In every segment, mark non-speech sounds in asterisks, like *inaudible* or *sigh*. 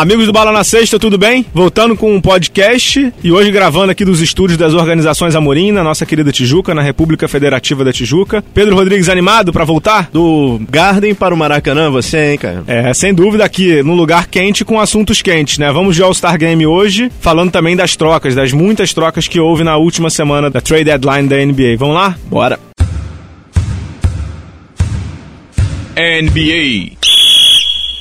Amigos do Bala na Sexta, tudo bem? Voltando com um podcast e hoje gravando aqui dos estúdios das organizações Amorim, na nossa querida Tijuca, na República Federativa da Tijuca. Pedro Rodrigues animado para voltar? Do Garden para o Maracanã, você, hein, cara? É, sem dúvida aqui, num lugar quente com assuntos quentes, né? Vamos de All-Star Game hoje, falando também das trocas, das muitas trocas que houve na última semana da trade deadline da NBA. Vamos lá? Bora! NBA.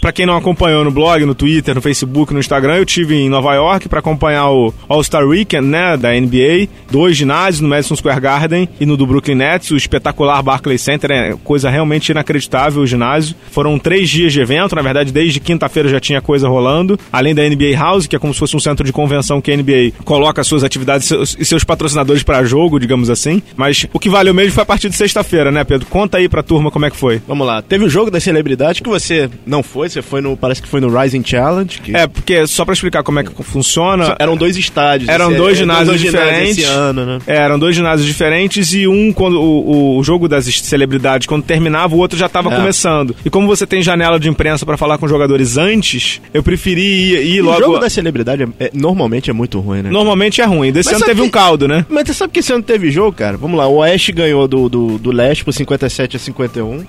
Para quem não acompanhou no blog, no Twitter, no Facebook, no Instagram, eu tive em Nova York para acompanhar o All-Star Weekend, né, da NBA, dois ginásios no Madison Square Garden e no do Brooklyn Nets, o espetacular Barclays Center, é coisa realmente inacreditável o ginásio. Foram três dias de evento, na verdade desde quinta-feira já tinha coisa rolando, além da NBA House, que é como se fosse um centro de convenção que a NBA coloca suas atividades e seus, patrocinadores para jogo, digamos assim. Mas o que valeu mesmo foi a partir de sexta-feira, né, Pedro? Conta aí pra turma como é que foi. Vamos lá, teve o jogo das celebridades que você não foi, você foi no. Parece que foi no Rising Challenge. Que... É, porque só pra explicar como é que funciona. Eram dois estádios. Eram dois é, ginásios dois diferentes. esse ano, né? É, eram dois ginásios diferentes e um, quando o, o jogo das celebridades, quando terminava, o outro já estava É. começando. E como você tem janela de imprensa pra falar com jogadores antes, eu preferi ir, ir logo. O jogo da celebridade é- é- normalmente é muito ruim, né? Normalmente é ruim. Desse Mas ano teve um que- caldo, né? Mas você sabe que esse ano teve jogo, cara? Vamos lá, o Oeste ganhou do, do, do Leste por 57 a 51.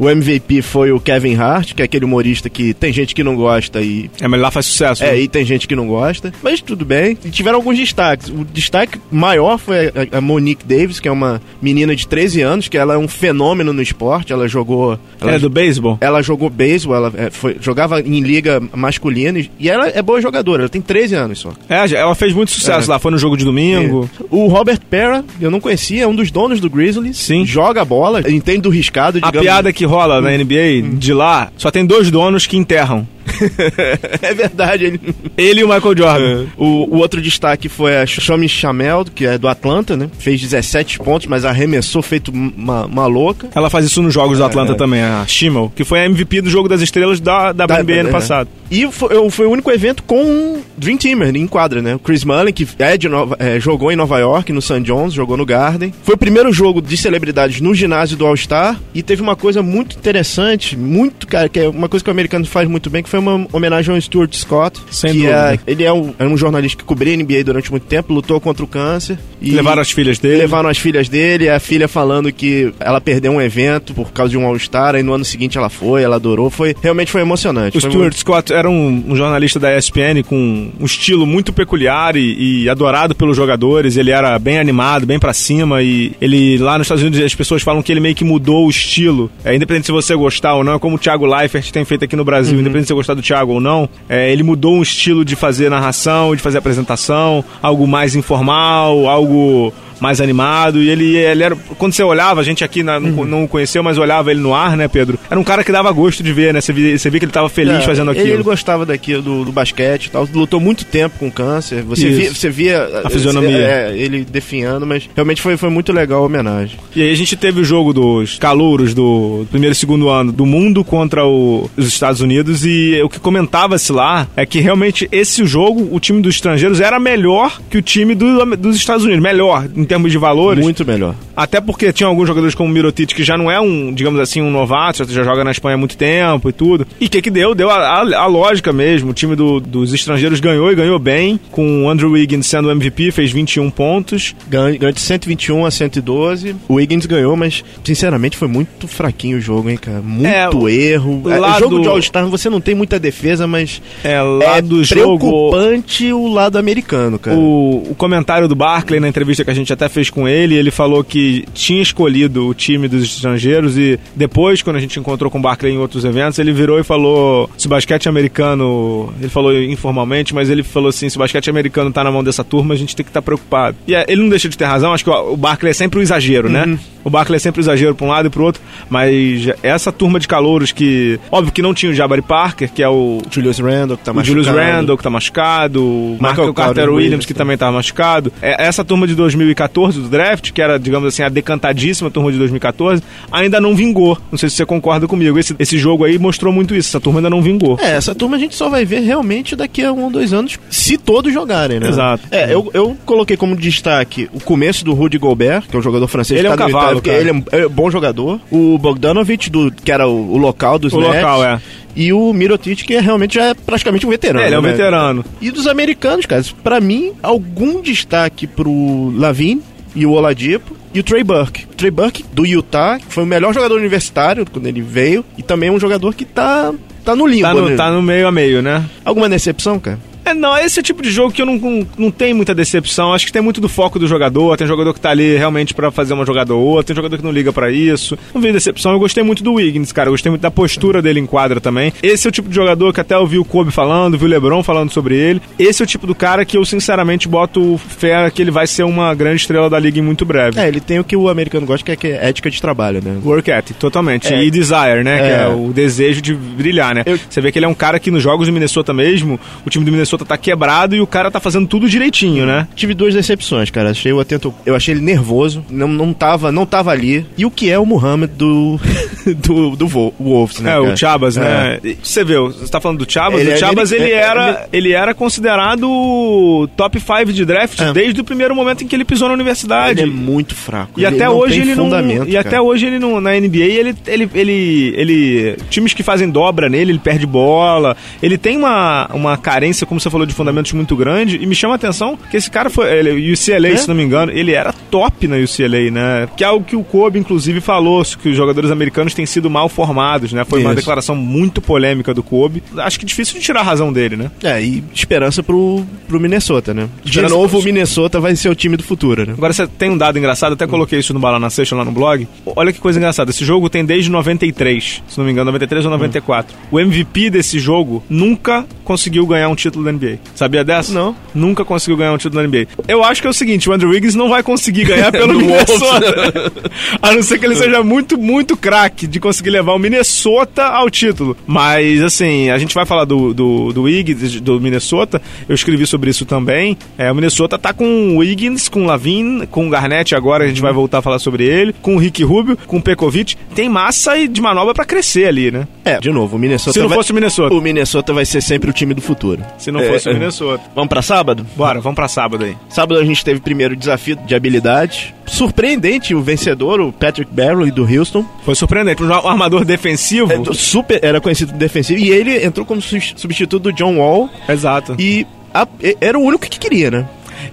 O MVP foi o Kevin Hart, que é aquele humorista que tem gente que não gosta e. É, mas lá faz sucesso. É, né? e tem gente que não gosta. Mas tudo bem. E tiveram alguns destaques. O destaque maior foi a, a Monique Davis, que é uma menina de 13 anos, que ela é um fenômeno no esporte. Ela jogou. Ela, É do beisebol? ela jogou beisebol, ela é, foi- jogava em liga masculina e- ela é boa jogadora. Ela tem 13 anos só. É, ela fez muito sucesso É. lá. Foi no jogo de domingo. O Robert Pera, eu não conhecia, é um dos donos do Grizzlies. Sim. Joga a bola, entende do riscado, A digamos. piada que rola na NBA de lá, só tem dois donos que enterram. *laughs* é verdade. Ele... Ele e o Michael Jordan. O, o outro destaque foi a Shomi Chamel, que é do Atlanta, né? Fez 17 pontos, mas arremessou feito uma, uma louca. Ela faz isso nos jogos do Atlanta É. também, a Schimmel, que foi a MVP do jogo das estrelas da, da, Da- NBA ano é. passado. E foi, foi o único evento com um Dream Teamer em quadra, né? O Chris Mullin, que é de Nova- é, jogou em Nova York, no St. John's, jogou no Garden. Foi o primeiro jogo de celebridades no ginásio do All-Star. E teve uma coisa muito interessante, muito, cara, que é uma coisa que o americano faz muito bem, que foi uma homenagem ao Stuart Scott. Sem que dúvida. é, ele é um, é um jornalista que cobria NBA durante muito tempo, lutou contra o câncer. E Levaram as filhas dele. Levaram as filhas dele, a filha falando que ela perdeu um evento por causa de um All-Star, aí no ano seguinte ela foi, ela adorou. Foi, realmente foi emocionante. O Foi Stuart muito- Scott era um, um jornalista da ESPN com um estilo muito peculiar e, e adorado pelos jogadores. Ele era bem animado, bem pra cima e ele lá nos Estados Unidos as pessoas falam que ele meio que mudou o estilo. É, independente se você gostar ou não, é como o Thiago Leifert tem feito aqui no Brasil, Uhum. independente se você gostar do Thiago ou não. é, ele mudou um estilo de fazer narração, de fazer apresentação, algo mais informal, algo mais animado, e ele, ele era. Quando você olhava, a gente aqui na- Uhum. não, o conheceu, mas olhava ele no ar, né, Pedro? Era um cara que dava gosto de ver, né? Você via, você via que ele tava feliz É, fazendo ele, aquilo. Ele gostava daquilo, do, do basquete e tal. Lutou muito tempo com câncer. Você Isso. via, você via A fisionomia. É, ele definhando, mas realmente foi, foi muito legal a homenagem. E aí a gente teve o jogo dos calouros do primeiro e segundo ano do mundo contra o- os Estados Unidos e o que comentava-se lá é que realmente esse jogo, o time dos estrangeiros era melhor que o time do- dos Estados Unidos, melhor em termos de valores. Muito melhor. Até porque tinha alguns jogadores como o Mirotic, que já não é um, digamos assim, um novato, já- já joga na Espanha há muito tempo e tudo. E o que que deu? Deu a, a- a lógica mesmo. O time do- dos estrangeiros ganhou e ganhou bem, com o Andrew Wiggins sendo o MVP, fez 21 pontos. Ganhou, ganhou de 121 a 112. O Wiggins ganhou, mas sinceramente foi muito fraquinho o jogo, hein, cara? Muito É, erro. É, lá jogo do- de All-Star você não tem muita defesa, mas É, lá é do jogo... preocupante o lado americano, cara. O, o comentário do Barclay na entrevista que a gente até fez com ele, ele falou que tinha escolhido o time dos estrangeiros e depois, quando a gente encontrou com o Barclay em outros eventos, ele virou e falou: se o basquete americano, ele falou informalmente, mas ele falou assim: se o basquete americano tá na mão dessa turma, a gente tem que estar preocupado. E é, ele não deixa de ter razão, acho que o, o Barclay é sempre um exagero, né? O Barclay é sempre um exagero pra um lado e pro outro, mas essa turma de calouros que, óbvio que não tinha o Jabari Parker, que é o Julius Randle, que tá o Julius machucado. Randle, que tá machucado, o Michael Michael Carter Williams, Williams, que tá. também tava machucado. É, essa turma de 2014 do draft, que era, digamos assim, a decantadíssima turma de 2014, ainda não vingou. Não sei se você concorda comigo. Esse, esse jogo aí mostrou muito isso. Essa turma ainda não vingou. É, essa turma a gente só vai ver realmente daqui a um ou dois anos, se todos jogarem, né? Exato. É, eu, eu coloquei como destaque o começo do Rudy Gobert, que é um jogador francês. Ele é um tá cavalo, Itália. Ele é um, é um bom jogador. O Bogdanovic, do, que era o, o local dos O Nets. local, é. E o Mirotic, que é, realmente já é praticamente um veterano. É, ele é um né? veterano. E dos americanos, cara, pra mim, algum destaque pro Lavine e o Oladipo e o Trey Burke. O Trey Burke, do Utah, que foi o melhor jogador universitário quando ele veio, e também é um jogador que tá, tá no limbo. Tá no, né? tá no meio a meio, né? Alguma decepção, cara? É, não, esse é o tipo de jogo que eu não, não, não tem muita decepção. Acho que tem muito do foco do jogador. Tem jogador que tá ali realmente pra fazer uma jogada ou outra. Tem jogador que não liga pra isso. Não vi decepção. Eu gostei muito do Wiggins, cara. Eu gostei muito da postura dele em quadra também. Esse é o tipo de jogador que até eu vi o Kobe falando, vi o LeBron falando sobre ele. Esse é o tipo do cara que eu sinceramente boto fé que ele vai ser uma grande estrela da liga em muito breve. É, ele tem o que o americano gosta, que é, que é ética de trabalho, né? Work ethic, totalmente. É. E desire, né? Que É. é o desejo de brilhar, né? Eu- Você vê que ele é um cara que nos jogos do Minnesota mesmo, o time do Minnesota tá quebrado e o cara tá fazendo tudo direitinho, né? Tive duas decepções, cara. Achei o atento, eu achei ele nervoso, não, não tava, não tava ali. E o que é o Muhammad do *laughs* do, do Wolves, né? É, cara? o Chabas, É. né? E Você vê, você tá falando do Chabas? Ele o é- Chabas, ele- ele, é- era, ele era considerado top 5 de draft É. desde o primeiro momento em que ele pisou na universidade. Ele é muito fraco. E Ele até hoje ele não. E cara. até hoje ele não. Na NBA, ele, ele, ele, ele. Times que fazem dobra nele, ele perde bola. Ele tem uma, uma carência, como você falou, de fundamentos muito grande. E me chama a atenção que esse cara foi. Ele, UCLA, É? se não me engano, ele era top na UCLA, né? Que é algo que o Kobe, inclusive, falou, que os jogadores americanos têm sido mal formados, né? Foi uma Isso. declaração muito polêmica do Kobe. Acho que difícil de tirar a razão dele, né? É, e esperança pro, pro Minnesota, né? De novo, o Minnesota vai ser o time do futuro, né? Agora você tem um dado engraçado, até coloquei isso no Bala na Sexta lá no blog. Olha que coisa engraçada, esse jogo tem desde 93, se não me engano, 93 ou 94. O MVP desse jogo nunca conseguiu ganhar um título da NBA. Sabia dessa? Não. Nunca conseguiu ganhar um título da NBA. Eu acho que é o seguinte, o Andrew Wiggins não vai conseguir ganhar pelo *laughs* Minnesota. *laughs* A não ser que ele *laughs* seja muito, muito craque de conseguir levar o Minnesota ao título. Mas, assim, a gente vai falar do, do, do Wiggins, do Minnesota. Eu escrevi sobre isso também. É, o Minnesota tá com o Wiggins, com o Lavin, com o Garnett agora, a gente vai voltar a falar sobre ele, com o Rick Rubio, com o Pekovic. Tem massa e de manobra pra crescer ali, né? É, de novo, o Minnesota Se não vai... fosse o Minnesota. O Minnesota vai ser sempre o time do futuro. Se não É, fosse o é. Minnesota. Vamos pra sábado? Bora, vamos pra sábado aí. Sábado a gente teve primeiro desafio de habilidade. Surpreendente o vencedor, o Patrick Beverly do Houston. Foi surpreendente. Um armador defensivo. É, super, era conhecido defensivo. E ele entrou como substituto do John Wall. Exato. E a- era o único que queria, né?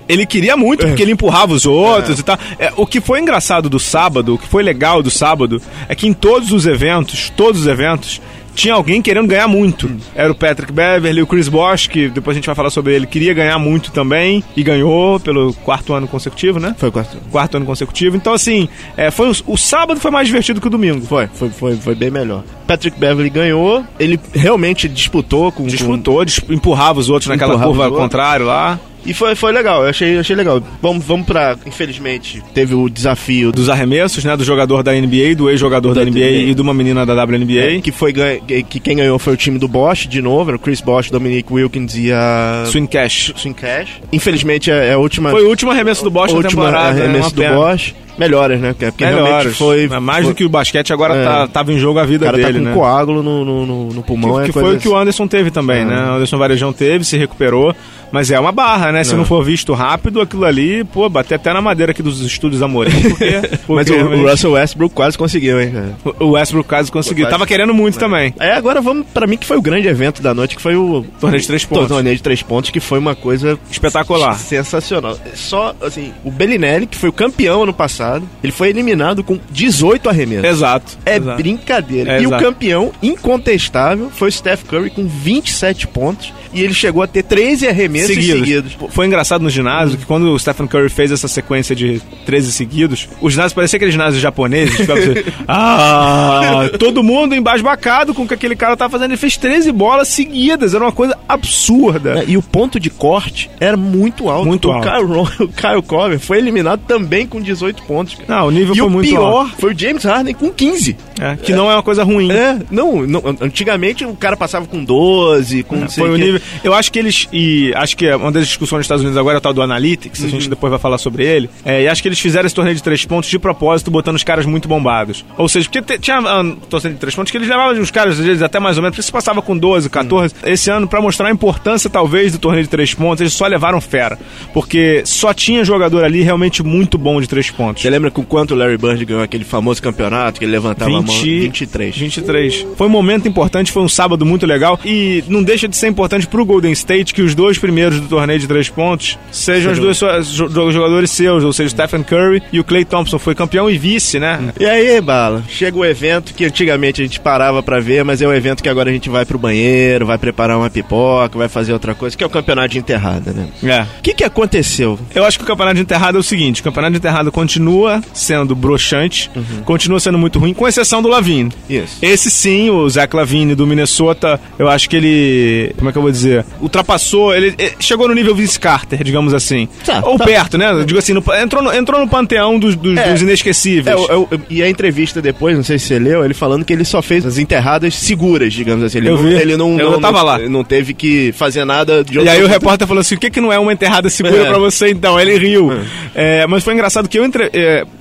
Ele queria muito, porque ele empurrava os outros e tal. É, o que foi engraçado do sábado, o que foi legal do sábado, é que em todos os eventos, todos os eventos, tinha alguém querendo ganhar muito. Era o Patrick Beverly, o Chris Bosh, que depois a gente vai falar sobre ele, queria ganhar muito também, e ganhou pelo quarto ano consecutivo, né? Foi o quarto. Quarto ano consecutivo. Então, assim, é, foi um- o sábado foi mais divertido que o domingo. Foi, foi, foi, foi bem melhor. Patrick Beverly ganhou. Ele realmente disputou com. com- Disputou, dis- empurrava os outros naquela Empurrava curva os outros. contrária lá. E foi, foi legal, eu achei, achei legal. Vamos, vamos pra. Infelizmente, teve o desafio do. Dos arremessos, né? Do jogador da NBA, do ex-jogador da, Da NBA, NBA. e de uma menina da WNBA. Que foi que quem ganhou foi o time do Bosch, de novo, era o Chris Bosch, Dominic Wilkins e a. Swing Cash. Swing Cash. Infelizmente é é a última. Foi o último arremesso do Bosch na última temporada. né? arremesso Uma do. Bosch. Melhoras, né? Porque realmente Melhores. foi. Mas mais foi- do que o basquete, agora É. tá, tava em jogo a O vida cara dele, tá com né? coágulo no, no, no- pulmão. Que, é que foi o que o Anderson teve também, É. né? O Anderson Varejão teve, se recuperou. Mas é uma barra, né? Se É. não for visto rápido, aquilo ali, pô, bater até na madeira aqui dos estúdios Amorim. Porque, *laughs* Mas porque o, o realmente- Russell Westbrook quase conseguiu, hein, o Westbrook quase conseguiu. Quase. Tava querendo muito também. Aí agora vamos pra mim que foi o grande evento da noite, que foi o Torneio de três pontos. Torneio de três pontos, que foi uma coisa Espetacular. sensacional. Só assim, o Bellinelli, que foi o campeão ano passado, ele foi eliminado com 18 arremessos. Exato. É exato. brincadeira. É, e o exato. campeão incontestável foi o Steph Curry com 27 pontos e ele chegou a ter 13 arremessos seguidos. seguidos. Foi engraçado no ginásio que quando o Stephen Curry fez essa sequência de 13 seguidos, o ginásio parecia aquele ginásio japonês. assim, *laughs* ah, todo mundo embasbacado com o que aquele cara tava fazendo. Ele fez 13 bolas seguidas, era uma coisa absurda. É, E o ponto de corte era muito alto. Muito o alto. Kyle, *laughs* o Kyle Cover foi eliminado também com 18 pontos. Pontos. Não, o nível E foi o muito pior alto. foi o James Harden com 15. É, que não é uma coisa ruim. É, não, não, antigamente o cara passava com 12, com sei Foi o quê. nível. Eu acho que eles. E acho que uma das discussões nos Estados Unidos agora é o tal do Analytics, a Uhum. gente depois vai falar sobre ele. É, e acho que eles fizeram esse torneio de três pontos de propósito, botando os caras muito bombados. Ou seja, porque te- tinha ah, torneio de três pontos que eles levavam os caras, às vezes, até mais ou menos, porque se passava com 12, 14. Uhum. Esse ano, pra mostrar a importância, talvez, do torneio de três pontos, eles só levaram fera. Porque só tinha jogador ali realmente muito bom de três pontos. Você lembra com quanto o Larry Bird ganhou aquele famoso campeonato que ele levantava a mão? 20, 23. 23. Foi um momento importante, foi um sábado muito legal. E não deixa de ser importante pro Golden State que os dois primeiros do torneio de três pontos sejam os dois jogadores seus, ou seja, o Stephen Curry e o Clay Thompson. Foi campeão e vice, né? E aí, Bala, chega o evento que antigamente a gente parava pra ver, mas é um evento que agora a gente vai pro banheiro, vai preparar uma pipoca, vai fazer outra coisa, que é o campeonato de enterrada, né? É. O que que aconteceu? Eu acho que o campeonato de enterrado é o seguinte: o campeonato de enterrado continua sendo broxante, continua sendo muito ruim, com exceção do Lavine. Isso. Esse sim, o Zach Lavine do Minnesota, eu acho que ele. Como é que eu vou dizer? Ultrapassou, ele, ele chegou no nível Vince Carter, digamos assim. Tá, Ou tá. perto, né? Eu Digo assim, no- entrou, no, entrou no panteão dos, dos, É. dos inesquecíveis. É, eu- eu- e a entrevista depois, não sei se você leu, ele falando que ele só fez as enterradas seguras, digamos assim. Ele Eu não, vi. Ele não, Eu não, tava não, lá. não teve que fazer nada de E aí o repórter falou assim: o que, que não é uma enterrada segura É. pra você então? Ele riu. É, mas foi engraçado que eu entre-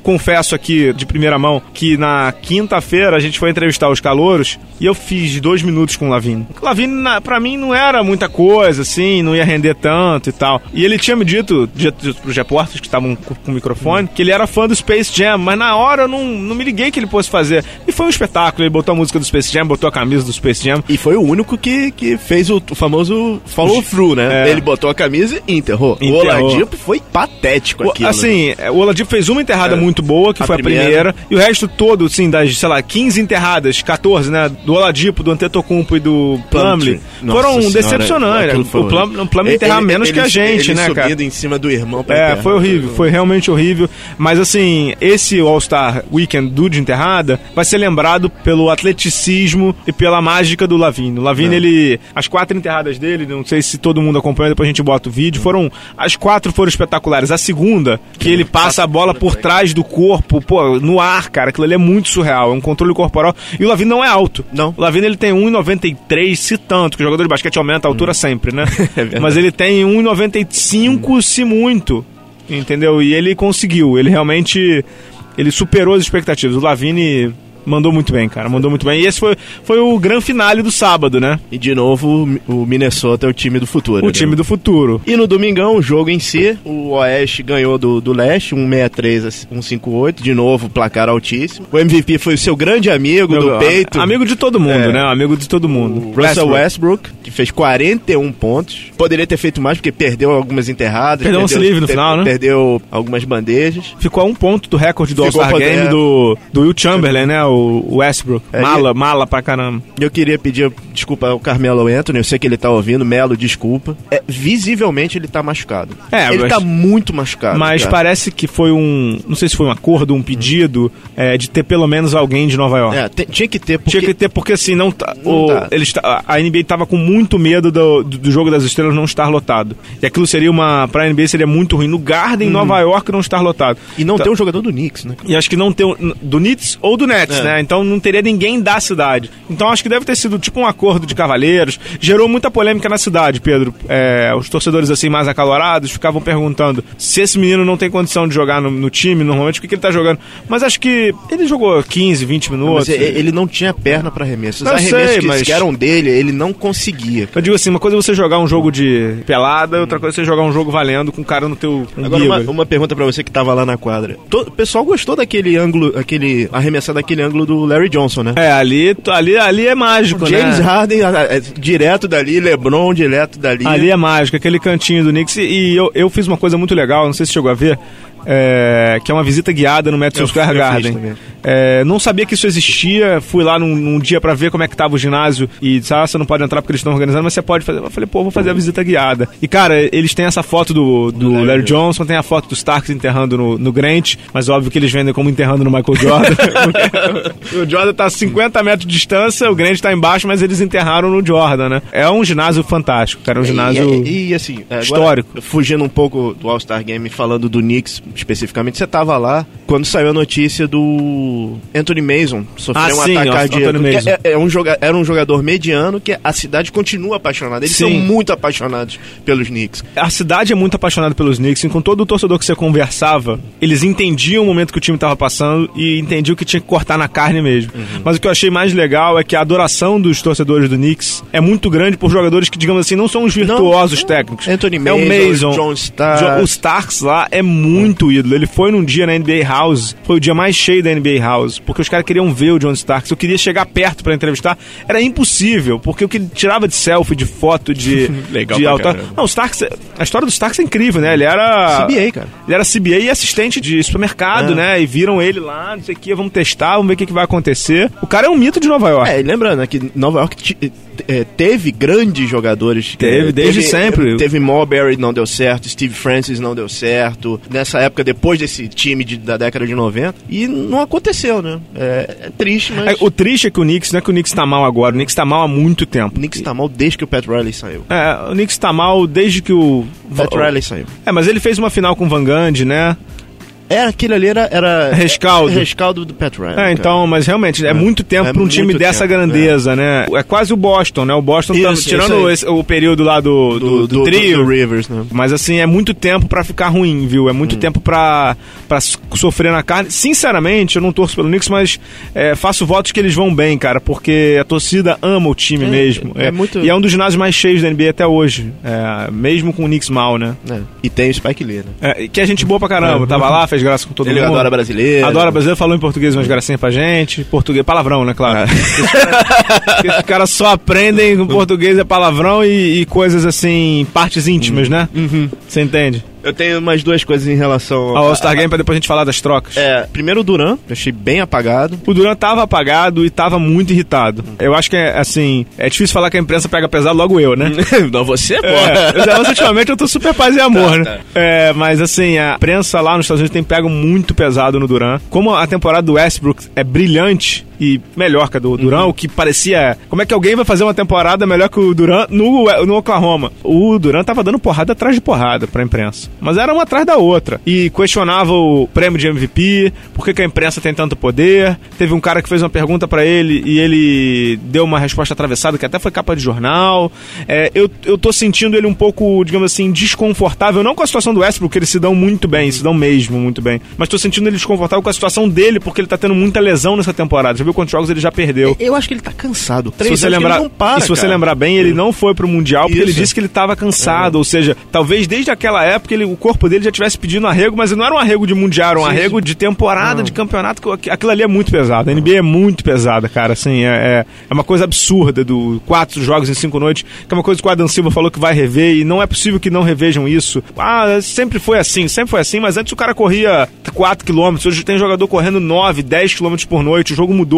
confesso aqui de primeira mão que na quinta-feira a gente foi entrevistar os calouros e eu fiz dois minutos com o Lavine. O Lavine, na- pra mim, não era muita coisa, assim, não ia render tanto e tal. E ele tinha me dito, dito, pros repórteres que estavam com, com o microfone, que ele era fã do Space Jam, mas na hora eu não, não me liguei que ele fosse fazer. E foi um espetáculo, ele botou a música do Space Jam, botou a camisa do Space Jam. E foi o único que, que fez o, o famoso follow-through, né? É. Ele botou a camisa e enterrou. Enterrou. O Oladipo foi patético O- aquilo. né? assim, é, o Oladipo fez uma enterrada É. muito boa, que A foi a primeira. primeira, e o resto todo, assim, das, sei lá, 15 enterradas, 14, né, do Oladipo, do Antetokounmpo e do Plumlee, Nossa foram senhora, decepcionantes. né? O Plumlee, Plumlee Ele- enterrar menos ele- que a gente, né, cara? em cima do irmão pra É, enterrar. foi horrível, foi realmente horrível. Mas assim, esse All-Star Weekend do de enterrada vai ser lembrado pelo atleticismo e pela mágica do Lavine. O Lavine, É. ele. As quatro enterradas dele, não sei se todo mundo acompanha, depois a gente bota o vídeo. Foram. As quatro foram espetaculares. A segunda, que ele passa a bola por trás do corpo, pô, no ar, cara. Aquilo ali é muito surreal. É um controle corporal. E o Lavine não é alto. Não. O Lavine ele tem 1,93, se tanto, que o jogador de basquete aumenta a altura sempre, né? *laughs* É. Mas ele tem 1,95 se muito. Entendeu? E ele conseguiu. Ele realmente. Ele superou as expectativas. O Lavine mandou muito bem, cara. Mandou muito bem. E esse foi, foi o grande finale do sábado, né? E de novo, o Minnesota é o time do futuro. O né? time do futuro. E no domingão, o jogo em si, o Oeste ganhou do, do Leste, 163 a 158, de novo, placar altíssimo. O MVP foi o seu grande amigo do Meu, peito, Amigo de todo mundo, É. né? Amigo de todo mundo. o Russell Westbrook, que fez 41 pontos. Poderia ter feito mais, porque perdeu algumas enterradas. Perdeu um lance livre no final, né? Perdeu algumas bandejas. Ficou a um ponto do recorde do All-Star Game do, do Will Chamberlain, né? O Westbrook. É, mala, mala pra caramba. E eu queria pedir desculpa ao Carmelo Anthony, eu sei que ele tá ouvindo, Melo, desculpa. É, visivelmente ele tá machucado. É, ele mas- tá muito machucado. Mas cara. parece que foi um. Não sei se foi um acordo, um pedido é, de ter pelo menos alguém de Nova York. É, tinha que ter, porque Tinha que ter, porque assim, não tá. Não o- tá. Eles, a NBA tava com muito medo do, do, do jogo das estrelas não estar lotado. E aquilo seria uma. Pra NBA seria muito ruim. No Garden, Nova York, não estar lotado. E não Tá- tem um jogador do Knicks, né? E acho que não tem. um- Do Knicks ou do Nets, É. né? Então não teria ninguém da cidade. Então acho que deve ter sido tipo um acordo de cavalheiros. Gerou muita polêmica na cidade, Pedro. É, os torcedores assim mais acalorados ficavam perguntando se esse menino não tem condição de jogar no, no time, normalmente, o que, que ele tá jogando. Mas acho que ele jogou 15, 20 minutos. Ele não tinha perna pra arremesso. Os Eu arremessos sei, que, mas- que eram dele, ele não conseguia. Eu digo assim, uma coisa é você jogar um jogo de pelada, outra coisa é você jogar um jogo valendo com o cara no teu umbigo. Agora, uma, uma pergunta pra você que tava lá na quadra. O pessoal gostou daquele ângulo, aquele arremessar daquele ângulo do Larry Johnson, né? É, ali, ali, ali é mágico, James né? Harden a- a- direto dali, LeBron direto dali. Ali é mágico, aquele cantinho do Knicks. E eu, eu fiz uma coisa muito legal, não sei se chegou a ver, é, que é uma visita guiada no Madison Square Garden. É, não sabia que isso existia, fui lá num, num dia pra ver como é que tava o ginásio e disse, ah, você não pode entrar porque eles estão organizando, mas você pode fazer. Eu falei, pô, vou fazer a visita guiada. E, cara, eles têm essa foto do, do Larry Larry Johnson, tem a foto do Starks enterrando no, no Grant, mas óbvio que eles vendem como enterrando no Michael Jordan. *laughs* o Jordan tá a 50 metros de distância, o Grant tá embaixo, mas eles enterraram no Jordan, né? É um ginásio fantástico, cara, é um ginásio... E, e, e, assim, agora, histórico. fugindo um pouco do All-Star Game, falando do Knicks, especificamente, você estava lá quando saiu a notícia do Anthony Mason sofreu Ah, um sim, ataque cardíaco. Mason. é- é um joga- era um jogador mediano que a cidade continua apaixonada. Eles são Sim. muito apaixonados pelos Knicks. A cidade é muito apaixonada pelos Knicks, e com todo o torcedor que você conversava, eles entendiam o momento que o time estava passando e entendiam que tinha que cortar na carne mesmo. Mas o que eu achei mais legal é que a adoração dos torcedores do Knicks é muito grande por jogadores que, digamos assim, não são os virtuosos técnicos. Anthony é o Mason, Mason, John Starks. O Starks lá é muito ídolo. Ele foi num dia na NBA House, foi o dia mais cheio da NBA House, porque os caras queriam ver o John Starks. Eu queria chegar perto pra entrevistar, era impossível, porque o que ele tirava de selfie, de foto, de *laughs* Legal de alta. Não, o Starks, a história do Starks é incrível, né? Ele era CBA, cara. Ele era CBA e assistente de supermercado, É. né? E viram ele lá, não sei o que, vamos testar, vamos ver o que, que vai acontecer. O cara é um mito de Nova York. É, e lembrando né, que Nova York ti- é, teve grandes jogadores. Teve, É, desde sempre. Teve Marbury, não deu certo. Steve Francis não deu certo. Nessa época, depois desse time de- da década de 90. E não aconteceu, né? É, é triste, mas... É, o triste é que o Knicks, não é que o Knicks tá mal agora, o Knicks tá mal há muito tempo. O Knicks tá mal desde que o Pat Riley saiu. É, o Knicks tá mal desde que o. O Pat Riley saiu. É, mas ele fez uma final com o Van Gundy, né? Era, aquele ali era... era Rescaldo. rescaldo do Pat Riley. É, cara. então, mas realmente é, É. muito tempo É pra um time dessa tempo, grandeza, né? É quase o Boston, né? O Boston tá Isso, tirando isso aí. esse- o período lá do, do, do trio. do Rivers, né? Mas assim, é muito tempo pra ficar ruim, viu? É muito Hum. tempo s- sofrer na carne. Sinceramente, eu não torço pelo Knicks, mas é, faço votos que eles vão bem, cara, porque a torcida ama o time É, mesmo. é muito- E é um dos ginásios mais cheios da NBA até hoje. É, mesmo com o Knicks mal, né? É. E tem o Spike Lee, né? É, que é gente boa pra caramba. É. Tava lá, fez graça com todo Ele mundo. adora brasileiro. Adora brasileiro, falou em português umas gracinhas pra gente. Português, palavrão, né, claro. Porque Os caras só aprendem com português é palavrão e, e coisas assim, partes íntimas, né? Você entende? Eu tenho mais duas coisas em relação Ao All-Star Game pra depois a gente falar das trocas. É, primeiro o Duran, eu achei bem apagado. O Duran tava apagado e tava muito irritado. Eu acho que, é, assim, é difícil falar que a imprensa pega pesado, logo eu, né? *laughs* Não, você, pô. É, mas ultimamente eu tô super paz e amor, Tá, né? tá. É, mas assim, a prensa lá nos Estados Unidos tem pego muito pesado no Duran. Como a temporada do Westbrook é brilhante e melhor que a do Duran, Uhum. o que parecia. Como é que alguém vai fazer uma temporada melhor que o Duran no, no Oklahoma? O Duran tava dando porrada atrás de porrada pra imprensa. Mas era uma atrás da outra. E questionava o prêmio de MVP, por que, que a imprensa tem tanto poder. Teve um cara que fez uma pergunta pra ele e ele deu uma resposta atravessada que até foi capa de jornal. É, eu, eu tô sentindo ele um pouco, digamos assim, desconfortável, não com a situação do Westbrook, porque eles se dão muito bem, se dão mesmo muito bem. Mas tô sentindo ele desconfortável com a situação dele, porque ele tá tendo muita lesão nessa temporada. Viu quantos jogos ele já perdeu? Eu acho que ele tá cansado. Se Três você, anos que lembrar, ele não para, e se você cara. lembrar bem, ele não foi pro Mundial porque ele Isso. disse que ele tava cansado. Ou seja, talvez desde aquela época ele, o corpo dele já tivesse pedindo arrego, mas não era um arrego de Mundial, era um Sim, arrego de temporada, de campeonato. que Aquilo ali é muito pesado. A NBA é muito pesada, cara. Assim, é, é, é uma coisa absurda do quatro jogos em cinco noites, que é uma coisa que o Adam Silva falou que vai rever e não é possível que não revejam isso. Ah, sempre foi assim, sempre foi assim, mas antes o cara corria 4 km, hoje tem jogador correndo 9, 10 km por noite, o jogo mudou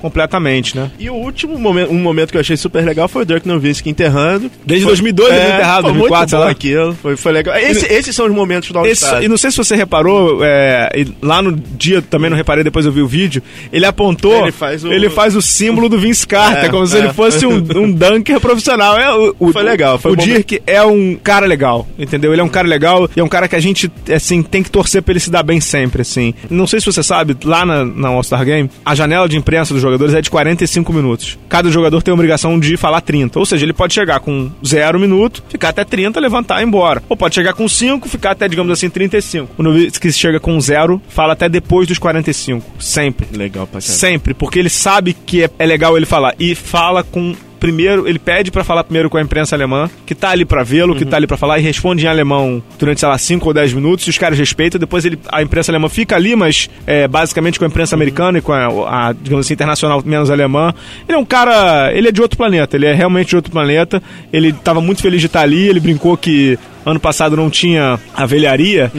completamente, né? E o último momento, um momento que eu achei super legal foi o Dirk Nowitzki enterrando. Desde Foi- 2002 ele é, enterrado, foi 2004, muito bom aquilo. Foi, foi legal. Esse- esses são os momentos do All-Star. e não sei se você reparou, é, e lá no dia também não reparei, depois eu vi o vídeo, ele apontou, Ele faz o- ele faz o símbolo do Vince Carter, É, como se é. ele fosse um, um *laughs* dunker profissional. É, o, o- Foi legal, foi o momento- Dirk é um cara legal, entendeu? Ele é um cara legal e é um cara que a gente, assim, tem que torcer pra ele se dar bem sempre, assim. Não sei se você sabe, lá na, na All-Star Game, a janela de imprensa dos jogadores é de 45 minutos. Cada jogador tem a obrigação de falar 30. Ou seja, ele pode chegar com zero minuto, ficar até 30, levantar e ir embora. Ou pode chegar com 5, ficar até, digamos assim, 35. O Nowitzki chega com zero, fala até depois dos 45. Sempre. Legal pra. Sempre, porque ele sabe que é, é legal ele falar. E fala com. Primeiro, ele pede pra falar primeiro com a imprensa alemã, que tá ali pra vê-lo, que tá ali pra falar, e responde em alemão durante, sei lá, 5 ou 10 minutos, e os caras respeitam. Depois ele, a imprensa alemã fica ali, mas é, basicamente com a imprensa americana e com a, a, digamos assim, internacional menos alemã. Ele é um cara. Ele é de outro planeta, ele é realmente de outro planeta. Ele tava muito feliz de estar ali, ele brincou que ano passado não tinha a velharia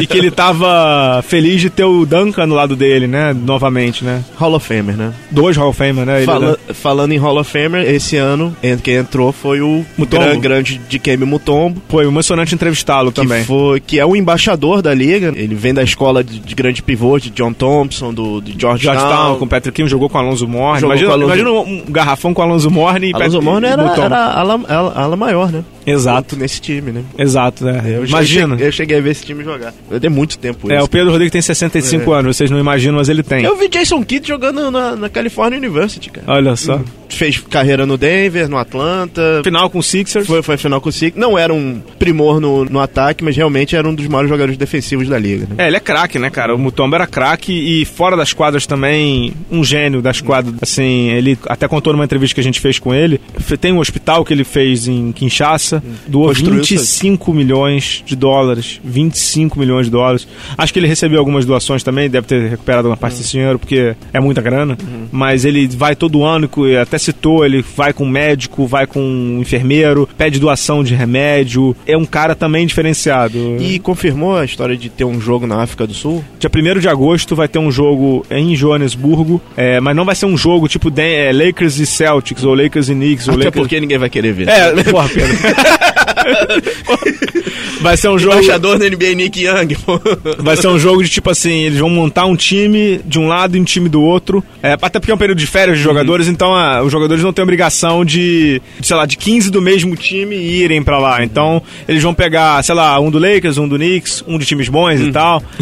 e que ele tava feliz de ter o Duncan no lado dele, né? Novamente, né? Hall of Famer, né? Dois Hall of Famer, né? Ele, Fala- né? Falando em Hall of Famer, esse ano, quem entrou foi o Mutombo. gran- grande de Kemi Mutombo. Foi emocionante entrevistá-lo também. foi, que é o embaixador da liga. Ele vem da escola de, de grande pivô, de John Thompson, do, de Georgetown. Georgetown, com o Patrick King, jogou com o Alonso Morne. Imagina, Alonso- imagina um garrafão com o Alonso Morne e Alonso Morne era, era ala, ala, ala maior, né? Exato. nesse time, né? Exato, né? Eu Imagina. Cheguei, eu cheguei a ver esse time jogar. Eu dei muito tempo É, isso. o Pedro Rodrigues tem 65 É. anos, vocês não imaginam, mas ele tem. Eu vi Jason Kidd jogando na, na California University, cara. Olha só. Fez carreira no Denver, no Atlanta. Final com o Sixers. Foi, foi final com o Six. Não era um primor no, no ataque, mas realmente era um dos maiores jogadores defensivos da liga. Né? É, ele é craque, né, cara? O Mutombo era craque e fora das quadras também, um gênio das quadras. Assim, ele até contou numa entrevista que a gente fez com ele. Tem um hospital que ele fez em Kinshasa, doou Construiu 25 milhões de dólares. 25 milhões de dólares. Acho que ele recebeu algumas doações também, deve ter recuperado uma parte desse dinheiro, porque é muita grana. Mas ele vai todo ano, e até citou, ele vai com médico, vai com um enfermeiro, pede doação de remédio. É um cara também diferenciado. E confirmou a história de ter um jogo na África do Sul? Dia 1 de agosto vai ter um jogo em Joanesburgo, é, mas não vai ser um jogo tipo Dan- é, Lakers e Celtics, ou Lakers e Knicks, ou Até Lakers... porque ninguém vai querer ver. É, *laughs* porra, Pedro. *laughs* *laughs* vai ser um jogo... Embaixador da NBA Nick Young, pô. Vai ser um jogo de tipo assim, eles vão montar um time de um lado e um time do outro. É, até porque é um período de férias de jogadores, então ah, os jogadores não têm obrigação de, sei lá, de 15 do mesmo time irem pra lá. Então, eles vão pegar, sei lá, um do Lakers, um do Knicks, um de times bons e tal. *laughs*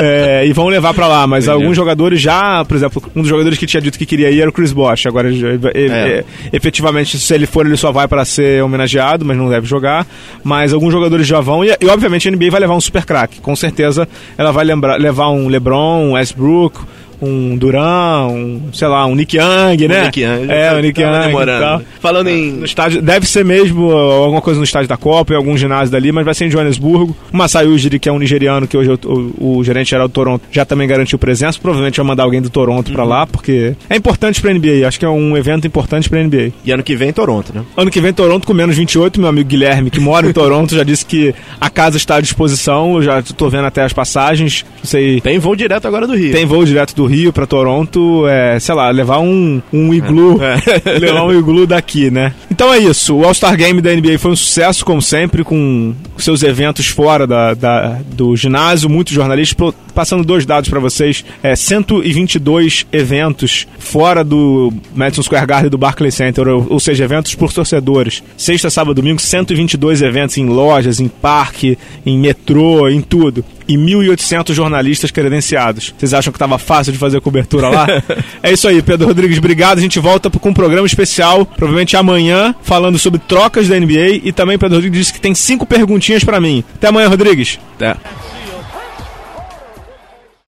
É, e vão levar pra lá. Mas alguns jogadores já, por exemplo, um dos jogadores que tinha dito que queria ir era o Chris Bosh. Agora, ele- É. é, efetivamente, se ele for, ele só vai pra ser homenageado, mas não deve jogar. Mas alguns jogadores já vão. E, e, obviamente a NBA vai levar um super craque. Com certeza ela vai levar um LeBron, um Westbrook. Um Duran, um, sei lá, um Nick Young, né? Nick Young. É, o Nick Tava Young. demorando. Falando em- No estádio, deve ser mesmo alguma coisa no estádio da Copa, em algum ginásio dali, mas vai ser em Joanesburgo. O Masai Ujiri, que é um nigeriano, que hoje é o, o- o gerente geral do Toronto, já também garantiu presença. Provavelmente vai mandar alguém do Toronto pra lá, porque é importante pra NBA. Acho que é um evento importante pra NBA. E ano que vem, Toronto, né? Ano que vem, Toronto com menos 28. Meu amigo Guilherme, que mora em Toronto, já disse que a casa está à disposição. Eu já tô vendo até as passagens. Não sei. Tem voo direto agora do Rio. Tem voo direto do Rio pra Toronto, é, sei lá, levar um, um iglu, *laughs* levar um iglu daqui, né? Então é isso, o All-Star Game da NBA foi um sucesso, como sempre, com seus eventos fora da, da- do ginásio, muitos jornalistas, passando dois dados pra vocês, é, 122 eventos fora do Madison Square Garden e do Barclays Center, ou, ou seja, eventos por torcedores. Sexta, sábado, domingo, 122 eventos em lojas, em parque, em metrô, em tudo e 1.800 jornalistas credenciados. Vocês acham que estava fácil de fazer cobertura lá? *laughs* é isso aí, Pedro Rodrigues, obrigado. A gente volta com um programa especial, provavelmente amanhã, falando sobre trocas da NBA. E também Pedro Rodrigues disse que tem cinco perguntinhas para mim. Até amanhã, Rodrigues. Até.